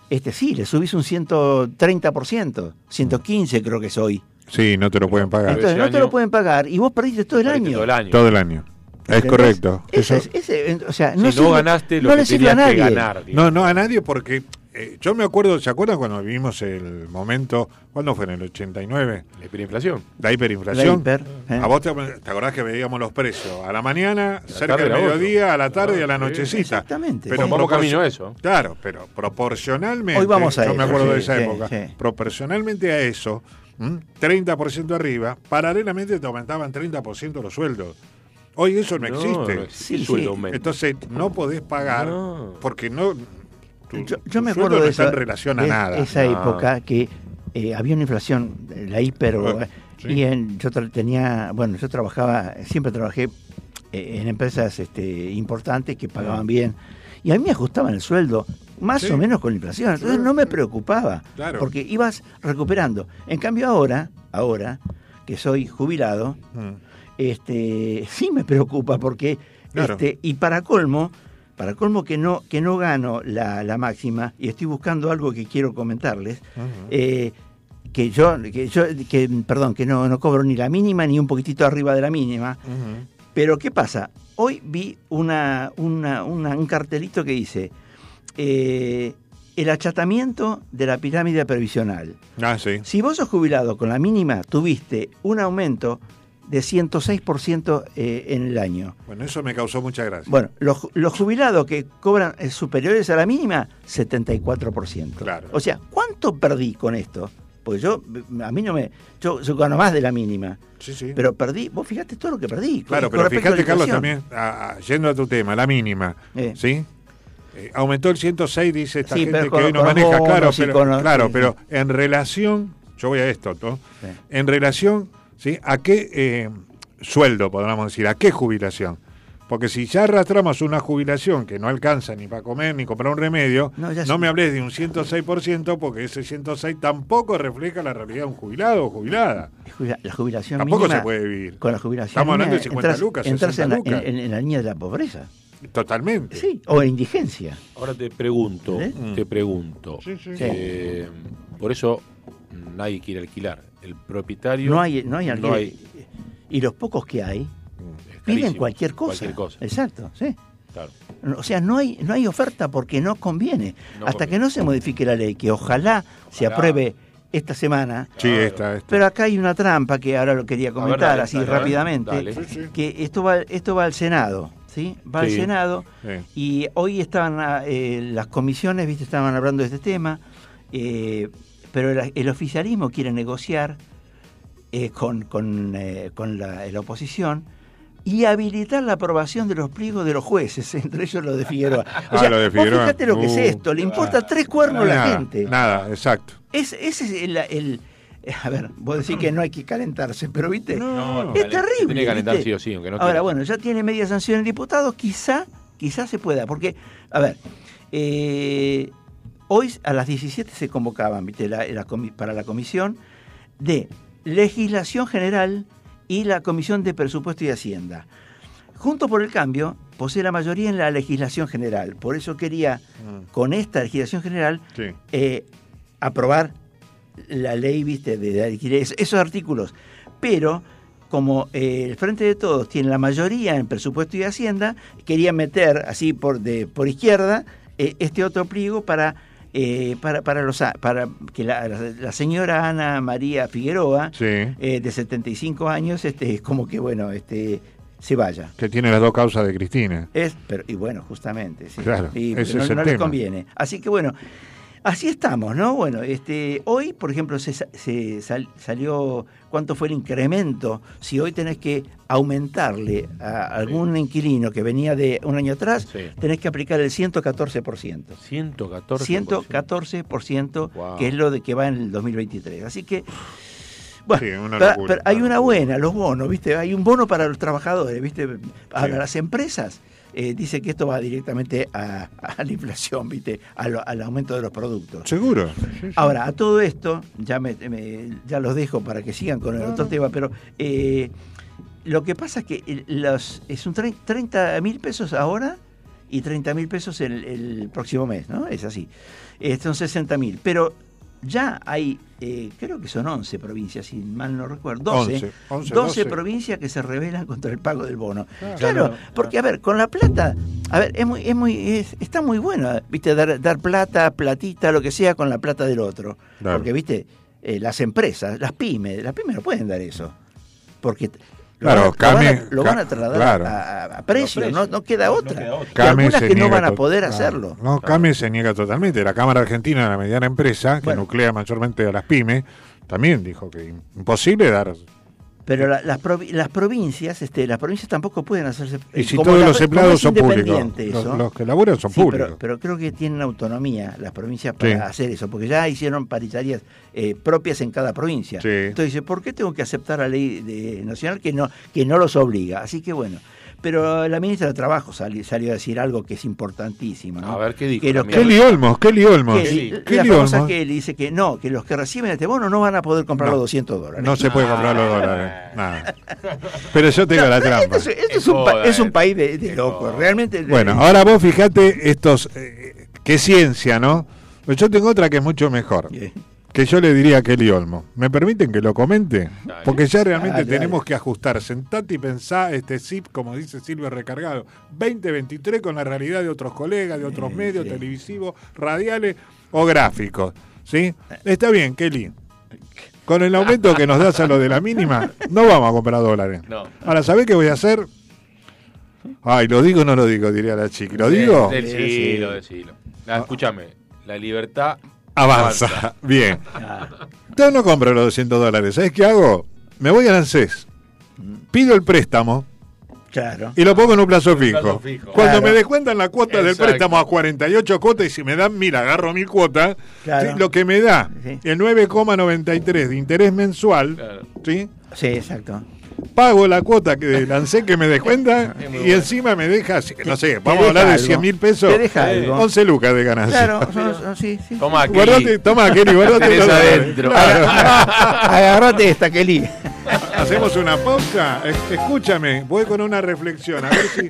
este sí, le subís un 130%, 115 creo que es hoy.
Sí, no te lo pueden pagar.
Entonces, no te lo pueden pagar y vos perdiste todo el año.
Todo el año. Todo el año. Es correcto.
o sea, no,
si no ganaste lo que tenías que ganar.
No, no a nadie porque eh, yo me acuerdo, ¿se acuerdan cuando vivimos el momento, ¿cuándo fue? ¿En el 89?
La hiperinflación.
La hiperinflación. ¿A ¿eh? vos te, acordás que veíamos los precios? A la mañana, cerca del mediodía, a la tarde y a la nochecita.
Exactamente.
Pero vamos camino a eso.
Claro, pero proporcionalmente.
Hoy vamos a
Yo me acuerdo de esa época. Proporcionalmente a eso, 30% arriba, paralelamente te aumentaban 30% los sueldos. Hoy eso no, existe. Entonces no podés pagar porque no
yo, me acuerdo de, esa,
en relación a nada.
esa época que eh, había una inflación, la hiper, ah, y en, yo tenía, bueno, yo trabajaba, siempre trabajé eh, en empresas este, importantes que pagaban ah. bien, y a mí me ajustaban el sueldo más o menos con la inflación, entonces no me preocupaba, porque ibas recuperando. En cambio ahora, ahora que soy jubilado, mm. este, sí me preocupa porque, este, y para colmo, para colmo que no, que no gano la, máxima, y estoy buscando algo que quiero comentarles, eh, que yo, que yo que, perdón, que no, no cobro ni la mínima ni un poquitito arriba de la mínima. Pero ¿qué pasa? Hoy vi una, un cartelito que dice eh, el achatamiento de la pirámide previsional.
Ah, sí.
Si vos sos jubilado con la mínima, tuviste un aumento de 106% eh, en el año.
Bueno, eso me causó mucha gracia.
Bueno, los, los jubilados que cobran eh, superiores a la mínima, 74%.
Claro.
O sea, ¿cuánto perdí con esto? Pues yo, a mí no me. Yo, yo gano más de la mínima.
Sí, sí.
Pero perdí, vos fíjate todo lo que perdí.
Claro,
con
pero fíjate, Carlos, también, a- a- yendo a tu tema, la mínima,
Eh.
¿sí? Eh, aumentó el 106, dice esta
Sí,
gente que hoy no maneja, claro,
bonos
pero,
los-
claro, pero en relación, yo voy a esto, ¿no? En relación, ¿sí? ¿A qué eh, sueldo, podríamos decir? ¿A qué jubilación? Porque si ya arrastramos una jubilación que no alcanza ni para comer ni comprar un remedio,
No,
me hables de un 106% porque ese 106 tampoco refleja la realidad de un jubilado o jubilada.
Jubila- La jubilación
Tampoco
mínima,
se puede vivir.
Con la jubilación
Estamos hablando de
mínima,
50
entras-
lucas,
entras
60
en, la,
lucas.
en- en la línea de la pobreza.
Totalmente.
Sí, o en indigencia.
Ahora te pregunto,
¿Eh?
te pregunto.
Sí, sí.
eh, por eso nadie quiere alquilar. El propietario.
No hay, no hay
no hay-
Y los pocos que hay
es
piden cualquier cosa.
Cualquier cosa.
Exacto, sí.
Claro.
O sea, no hay, no hay oferta porque no conviene.
No
Hasta
conviene.
que no se modifique la ley, que ojalá, se apruebe esta semana.
Sí,
Claro.
esta, esta.
Pero acá hay una trampa que ahora lo quería comentar
dale,
así
dale,
rápidamente.
dale.
Sí, sí.
Que esto va, esto va al Senado, ¿sí? Va al. Senado y hoy estaban ah, eh, las comisiones, viste, estaban hablando de este tema, eh, pero el, el oficialismo quiere negociar eh, con, con, eh, con la, la oposición y habilitar la aprobación de los pliegos de los jueces, entre ellos los de Figueroa. O
Ah,
sea,
lo de Figueroa.
fíjate lo que
Uh.
es esto, le importa tres cuernos a la gente.
Nada, exacto.
Es, ese es el, el- A ver, vos decís que no hay que calentarse, pero viste,
No,
es
calen-
terrible.
Tiene que calentar
¿viste?
sí o sí, aunque no
Ahora,
quiera.
bueno, ya tiene media sanción el diputado, quizá, quizá se pueda, porque, a ver, eh, hoy a las 17 se convocaban, ¿viste? La- la comi- para la comisión de legislación general y la comisión de presupuesto y hacienda. Junto por el cambio, posee la mayoría en la legislación general. Por eso quería, con esta legislación general,
Sí.
eh, aprobar la ley, viste, de, de alquiler, es- esos artículos. Pero como eh, el Frente de Todos tiene la mayoría en presupuesto y hacienda, quería meter así por de por izquierda eh, este otro pliego para eh, para para los para que la, la- señora Ana María Figueroa
Sí.
eh, de 75 años este como que bueno este se vaya
Que tiene las dos causas de Cristina.
es, pero, y bueno, justamente, sí.
Claro,
Y,
ese
no,
es el
no les conviene. Así que bueno, así estamos, ¿no? Bueno, este, hoy, por ejemplo, se, se sal- salió cuánto fue el incremento. Si hoy tenés que aumentarle a algún inquilino que venía de un año atrás,
Sí.
tenés que aplicar el 114%.
114.
114%,
Wow.
que es lo de que va en el 2023. Así que, bueno,
Sí, una
pero-
locura,
pero hay
una
buena, los bonos, ¿viste? Hay un bono para los trabajadores, ¿viste? Para
Sí.
las empresas. Eh, dice que esto va directamente a, a la inflación, ¿viste? Al aumento de los productos.
¿Seguro? Sí, sí.
Ahora, a todo esto, ya, me, me- ya los dejo para que sigan con el otro tema, pero eh, lo que pasa es que los, es un trein- 30 mil pesos ahora y 30 mil pesos el, el próximo mes, ¿no? Es así. Eh, son 60 mil. Pero ya hay, eh, creo que son 11 provincias, si mal no recuerdo, 12,
11, 11,
12
12.
provincias que se rebelan contra el pago del bono.
Claro.
Claro,
Claro.
porque a ver, con la plata, a ver, es muy, es muy, es- está muy bueno, viste, dar, dar plata, platita, lo que sea con la plata del otro.
Claro.
Porque, viste, eh, las empresas, las pymes, las pymes no pueden dar eso. Porque
Claro,
lo, van a,
Cami-
lo van a
Ca-
trasladar
claro.
a, precio,
precio.
no, no queda
No
otra.
queda otra.
Y
Came
algunas
se
que no van a poder
claro.
hacerlo.
No, Came se niega totalmente. La Cámara Argentina de la Mediana Empresa, que
Bueno.
nuclea mayormente a las pymes, también dijo que imposible dar.
Pero la- las, provi- las provincias, este, las provincias tampoco pueden hacerse.
Y
eh,
si
como
todos
la-
los empleados son públicos. Los, que laburan son
Sí,
públicos.
pero, pero creo que tienen autonomía las provincias para
Sí.
hacer eso, porque ya hicieron paritarias eh, propias en cada provincia.
Sí.
Entonces ¿por qué tengo que aceptar la ley de- nacional que no, que no los obliga? Así que bueno. Pero la ministra de Trabajo sali- salió a decir algo que es importantísimo. ¿no?
A ver, ¿qué dijo
Que los?
Kelly Olmos, Kelly Olmos.
que-
Kelly.
la
Kelly
famosa
Olmos.
que dice que no, que los que reciben este bono no van a poder comprar
No.
los 200 dólares.
No se puede comprar los dólares. Nada. Pero yo tengo
No,
la
pero
trampa.
Esto, es, esto
Es
es un, pa-
joda,
es un
eh.
país de, de locos, realmente.
Bueno, ahora vos fijate estos. eh, qué ciencia, ¿no? Pues yo tengo otra que es mucho mejor. Que yo le diría a Kelly Olmo. ¿Me permiten que lo comente?
Dale.
Porque ya realmente
Dale,
tenemos
dale.
que ajustar. Sentate y pensá este zip, como dice Silvio Recargado, 2023 con la realidad de otros colegas, de otros
Sí,
medios
sí.
televisivos, radiales o gráficos. ¿Sí? Está bien, Kelly. con el aumento que nos das a lo de la mínima, no vamos a comprar dólares.
No.
Ahora, ¿sabés qué voy a hacer? Ay, ¿lo digo o no lo digo? Diría la chica. ¿Lo digo?
Decilo, decilo. Escúchame, la libertad
avanza. Bien. Yo no compro los 200 dólares. ¿Sabes qué hago? Me voy a ANSES. Pido el préstamo.
Claro.
Y lo pongo en un plazo fijo.
plazo fijo.
Cuando
Claro.
me descuentan la cuota del préstamo a 48 cuotas y si me dan mil, agarro mil cuotas,
Claro.
¿sí? lo que me da
Sí.
el 9,93 de interés mensual,
Claro.
¿sí?
Sí, exacto.
Pago la cuota que lancé que me descuenta y
bueno.
encima me deja, no sé, vamos a hablar de
deja
100 mil pesos,
Te deja algo.
11 lucas de ganancia.
Claro, son- son- sí, sí.
Toma, Kelly.
Guardate, toma, Kelly, guardate
adentro.
Claro.
Agarrate esta, Kelly.
Hacemos una pausa. Es- Escúchame, voy con una reflexión. A ver si.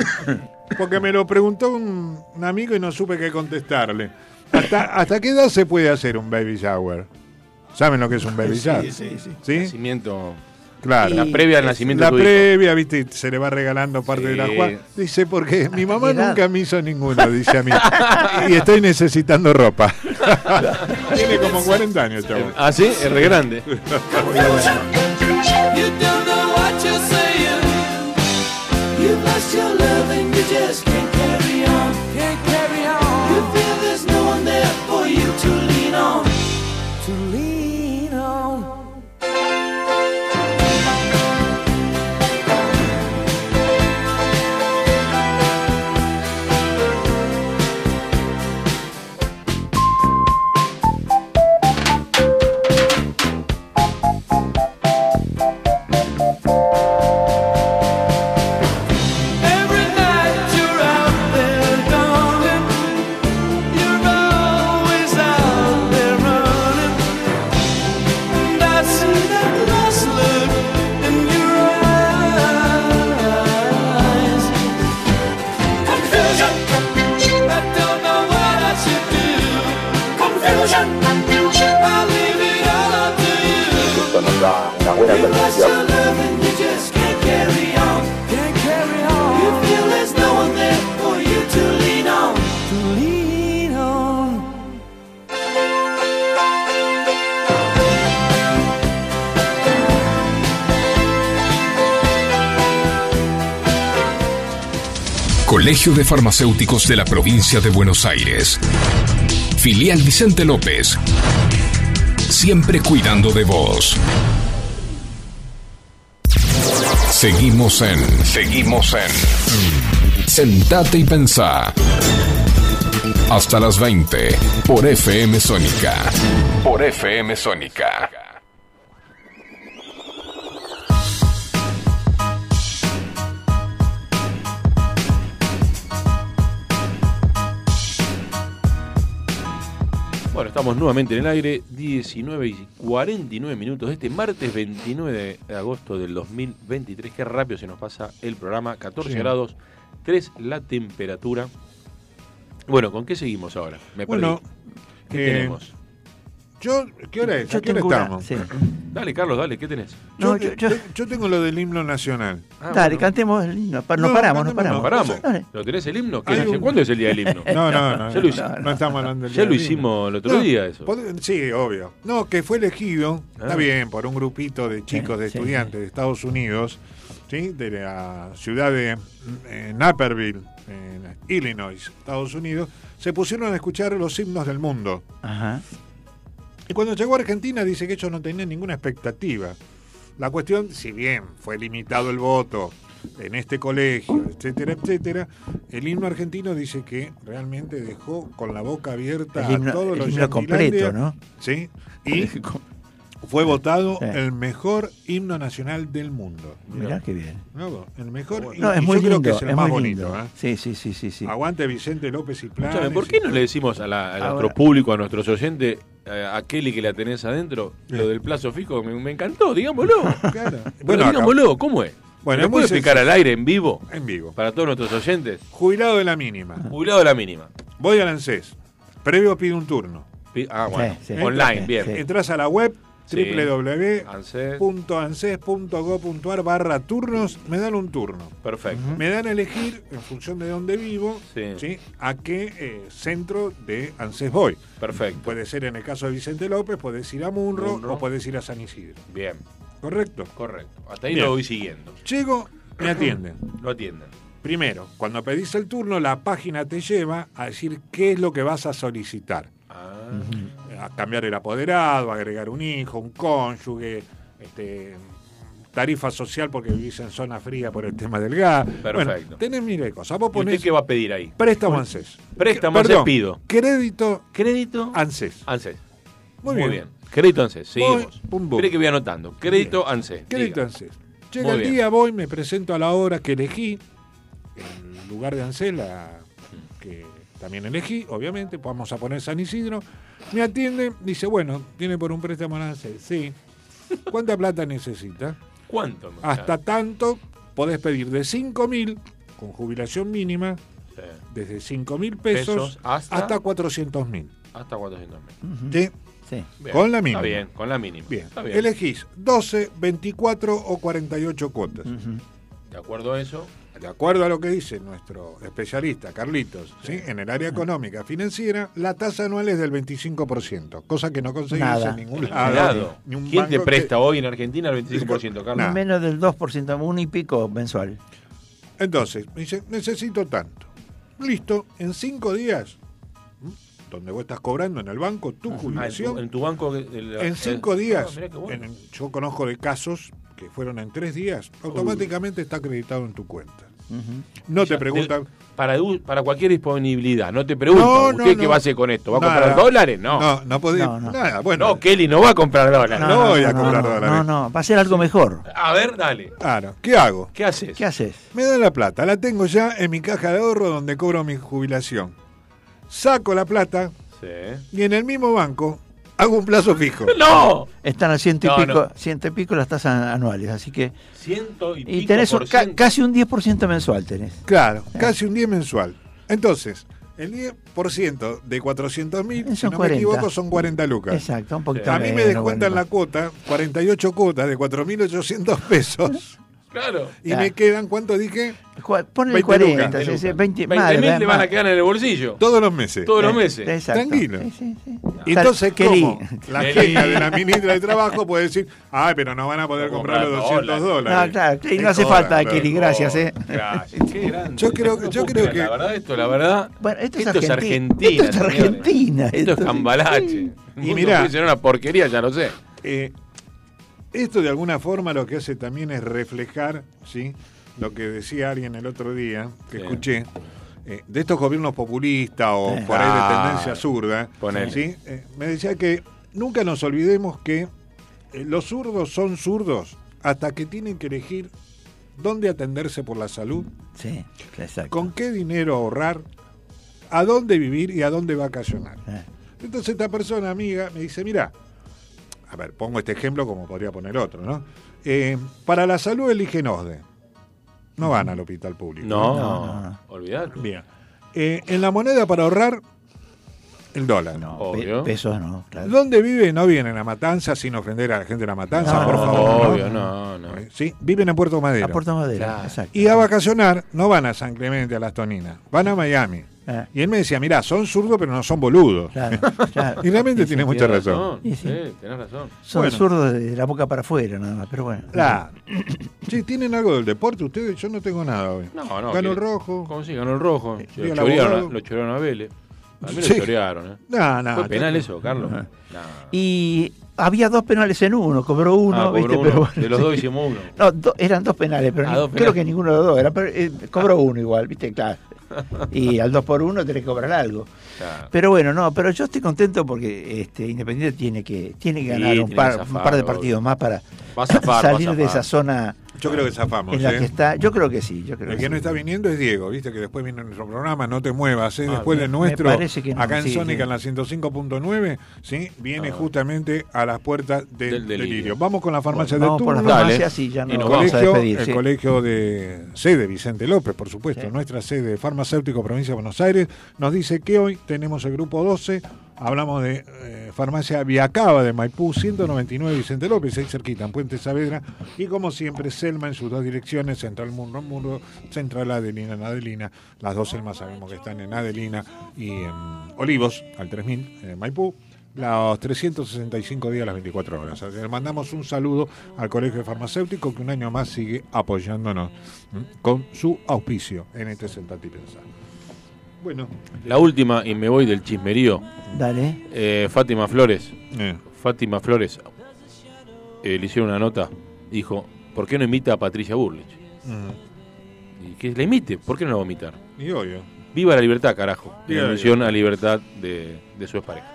Porque me lo preguntó un, un amigo y no supe qué contestarle. ¿Hasta, ¿Hasta qué edad se puede hacer un baby shower? ¿Saben lo que es un baby shower?
sí, sí.
¿Sí?
Nacimiento.
Claro.
La previa al nacimiento
La
de tu hijo.
previa, viste, y se le va regalando parte de la
Sí.
Juan. Dice, porque mi mamá nunca me hizo ninguno, dice a mí. y estoy necesitando ropa. Tiene como 40 años, chavo.
Ah, sí, es re grande.
You don't know what you're saying. You lost your love and you just
De Farmacéuticos de la Provincia de Buenos Aires. Filial Vicente López. Siempre cuidando de vos. Seguimos en. Seguimos en. Sentate y pensá. Hasta las 20 por FM Sónica. Por FM Sónica.
Nuevamente en el aire, 19 y 49 minutos de este martes 29 de agosto del 2023. Qué rápido se nos pasa el programa, 14
Sí.
grados, 3 la temperatura. Bueno, ¿con qué seguimos ahora? Me perdí.
Bueno,
¿qué
eh,
tenemos?
Yo, ¿qué hora es?
Yo
¿A qué hora
tengo una-
estamos?
sí.
Dale, Carlos, dale, ¿qué tenés?
Yo,
No, yo- yo-
te- yo tengo lo del himno nacional.
Ah,
Dale,
bueno.
cantemos el himno. Pa- Nos
No,
paramos, nos
cantemos,
paramos.
¿Nos paramos?
Dale.
¿Lo tenés el himno? ¿Qué
Hay
dice?
un-
¿Cuándo es el día del himno?
No, no, no.
Ya lo hice-
no, estamos hablando del
Ya
día
lo
del
hicimos el otro
No,
día eso.
pod- Sí, obvio. No, que fue elegido, está
Ah.
bien, por un grupito de chicos, de
sí,
estudiantes de Estados Unidos, ¿sí? de la ciudad de eh, Naperville, en Illinois, Estados Unidos, se pusieron a escuchar los himnos del mundo.
Ajá.
Y cuando llegó a Argentina dice que ellos no tenían ninguna expectativa. La cuestión, si bien fue limitado el voto en este colegio, etcétera, etcétera, el himno argentino dice que realmente dejó con la boca abierta
El himno-
a todos
el
los
himno completo, ¿no?
Sí, y fue votado
Sí.
el mejor himno nacional del mundo.
Mirá qué bien.
¿No? El mejor, y-
No, es muy
yo creo
lindo.
que es el
es
más
muy
bonito.
lindo.
¿eh?
Sí, sí, sí, sí. sí.
Aguante Vicente López y Planes.
¿por qué no le decimos a, la- a nuestro público, a nuestros oyentes, eh, a Kelly que la tenés adentro, lo del plazo fijo? Me, me encantó, digámoslo.
Claro.
Bueno, digámoslo, ¿cómo es?
Bueno,
¿Me
es
puede
muy
explicar al aire en vivo
en vivo.
para todos nuestros oyentes?
Jubilado de la mínima.
Jubilado de la mínima.
Voy al ANSES. Previo pido un turno.
Ah, bueno.
Sí, sí.
Online,
Sí,
bien.
sí.
Entras a la web, www.anses.gov.ar barra turnos, me dan un turno.
Perfecto.
Me dan a elegir, en función de dónde vivo, sí. a qué eh, centro de ANSES voy.
Perfecto.
Puede ser en el caso de Vicente López, puedes ir a Munro, o puedes ir a San Isidro.
Bien.
¿Correcto?
Correcto. Hasta ahí lo voy siguiendo.
Llego, me atienden.
Lo atienden.
Primero, cuando pedís el turno, la página te lleva a decir qué es lo que vas a solicitar. A cambiar el apoderado, agregar un hijo, un cónyuge, este, tarifa social porque vivís en zona fría por el tema del gas.
Perfecto.
tenés miles de cosas.
Vos ponés, qué va a pedir ahí?
Préstamo ANSES.
Préstamo ANSES pido.
Crédito.
Crédito.
ANSES.
ANSES. Muy, bien. Crédito ANSES. Seguimos. Espere que voy anotando. Crédito ANSES.
Crédito ANSES. Llega el día, voy, me presento a la hora que elegí. En lugar de ANSES, la que también elegí, obviamente, vamos a poner San Isidro. Me atiende, dice, bueno, tiene por un préstamo en ANSES. Sí. ¿Cuánta plata necesita?
¿Cuánto?
Hasta tanto, podés pedir de 5 mil, con jubilación mínima, desde 5 mil pesos, hasta, hasta 400 mil.
Hasta 400
mil. ¿Sí? Sí. con la mínima.
Está bien, con la mínima.
Bien. Elegís 12, 24 o 48 cuotas.
De acuerdo a eso,
de acuerdo a lo que dice nuestro especialista Carlitos, ¿sí? en el área económica financiera, la tasa anual es del 25%, cosa que no conseguís en ningún lado.
¿Quién te presta hoy en Argentina el 25%, Carlos?
Menos del 2%, un y pico mensual.
Entonces, me dice, necesito tanto. Listo, en cinco días, donde vos estás cobrando en el banco tu jubilación.
en, tu, banco.
en cinco días, ah, yo conozco de casos que fueron en tres días, automáticamente está acreditado en tu cuenta. No te preguntan.
para, para cualquier disponibilidad, no te preguntan, ¿usted qué va a hacer con esto? ¿Va a comprar dólares? No.
No, no podía. Nada, bueno.
No, Kelly no va a comprar dólares.
No, voy a comprar dólares.
No, no, va a ser algo mejor.
A ver, dale.
Claro, ¿qué hago?
¿Qué haces?
¿Qué haces?
Me dan la plata, la tengo ya en mi caja de ahorro donde cobro mi jubilación. Saco la plata sí. y en el mismo banco hago un plazo fijo.
¡No!
Están a ciento y pico, ciento y pico las tasas anuales, así que.
Ciento y,
y tenés casi un 10% mensual tenés.
Claro, eh. casi un 10 mensual. Entonces, el 10% de 400 mil, si no me equivoco, son 40 lucas.
Exacto, un poquito
A mí me descuentan la cuota, 48 cuotas de 4.800 pesos.
Claro.
Y me quedan, ¿cuánto dije?
Ponle 40, 20,
20 mil te van a quedar en el bolsillo.
Todos los meses.
Todos los meses.
Exacto.
Tranquilo. Y entonces, ¿cómo? La jefa de la ministra de Trabajo puede decir, ay, pero no van a poder comprar los 200 dólares.
No, claro, no hace falta, Kelly, gracias. ¿eh?
Gracias. Qué grande.
Yo creo, yo creo que...
La verdad, esto, la verdad...
Bueno, esto, es, Argentina. Esto es Argentina.
Esto, es cambalache. Y mira... Es una porquería, ya lo sé.
Eh, esto de alguna forma lo que hace también es reflejar, ¿sí? Lo que decía alguien el otro día, que escuché, eh, de estos gobiernos populistas o por ahí de ah, tendencia zurda, ¿sí? Eh, me decía que nunca nos olvidemos que eh, los zurdos son zurdos hasta que tienen que elegir dónde atenderse por la salud,
sí,
con qué dinero ahorrar, a dónde vivir y a dónde vacacionar. Entonces esta persona amiga me dice, mira, a ver, pongo este ejemplo como podría poner otro, ¿no? Eh, para la salud eligen OSDE. No van al hospital público.
No, no, no. olvidate.
Bien. Eh, en la moneda para ahorrar, el dólar.
No, Obvio. pesos no.
¿Dónde vive? No viven a Matanza sin ofender a la gente de la Matanza, por favor.
Obvio, no, no.
Sí, viven en Puerto Madero.
A Puerto Madero, exacto.
Y a vacacionar no van a San Clemente, a las Toninas, van a Miami. Ah. Y él me decía, mira, son zurdos pero no son boludos. y realmente tiene mucha razón.
Sí, tienes razón.
Son zurdos de la boca para afuera nada más, pero bueno.
Claro. sí, ¿tienen algo del deporte ustedes? Yo no tengo nada hoy.
No, no.
Ganó el rojo.
¿Cómo sí? Ganó el rojo. Lo chorearon, lo chorearon a Vélez. A mí lo chorearon, ¿eh?
No, no.
¿Fue penal eso, Carlos?
Y había dos penales en uno, cobró uno,
ah,
¿viste?
Pero, de los dos hicimos uno.
No, eran dos penales, pero ah, creo que ninguno de los dos. Era, eh, cobró uno igual, ¿viste? Claro. Y al 2 por 1 tenés que cobrar algo. Pero bueno, no, pero yo estoy contento porque este Independiente tiene que tiene que ganar un, par, un par de partidos más para salir de esa zona
yo creo que zafamos.
En la que ¿eh? está, yo creo que sí. Yo creo
el
que,
no está viniendo es Diego, viste que después viene nuestro programa, no te muevas, ¿eh? después de nuestro, acá en Sónica en la 105.9, ¿sí? viene ah. justamente a las puertas del, delirio. Vamos con la farmacia de turno.
la farmacia, sí, ya
no el colegio, El colegio de sede Vicente López, por supuesto, nuestra sede farmacéutico provincia de Buenos Aires, nos dice que hoy tenemos el grupo 12 Hablamos de eh, farmacia Viacaba de Maipú, 199 Vicente López, ahí cerquita, en Puente Saavedra. Y como siempre, Selma en sus dos direcciones, Central Mundo Mundo, Central Adelina en Adelina. Las dos Selmas sabemos que están en Adelina y en Olivos, al 3000, en Maipú los 365 días, las 24 horas. le mandamos un saludo al Colegio Farmacéutico que un año más sigue apoyándonos con su auspicio en este Sentate y Pensar.
Bueno. La última, y me voy del chismerío.
Dale.
Eh, Fátima Flores. Eh. Fátima Flores eh, le hicieron una nota. Dijo, ¿por qué no imita a Patricia Burlich? Y que la imite, ¿por qué no la va a imitar?
Y obvio.
Viva la libertad, carajo. Y mención a libertad de, de su expareja.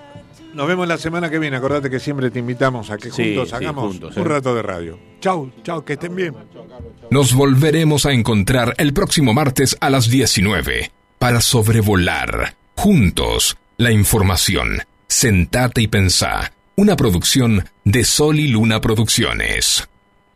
Nos vemos la semana que viene. Acordate que siempre te invitamos a que juntos hagamos un rato de radio. Chau, chau, que estén bien.
Nos volveremos a encontrar el próximo martes a las 19 para sobrevolar juntos la información. Sentate y pensá. Una producción de Sol y Luna Producciones.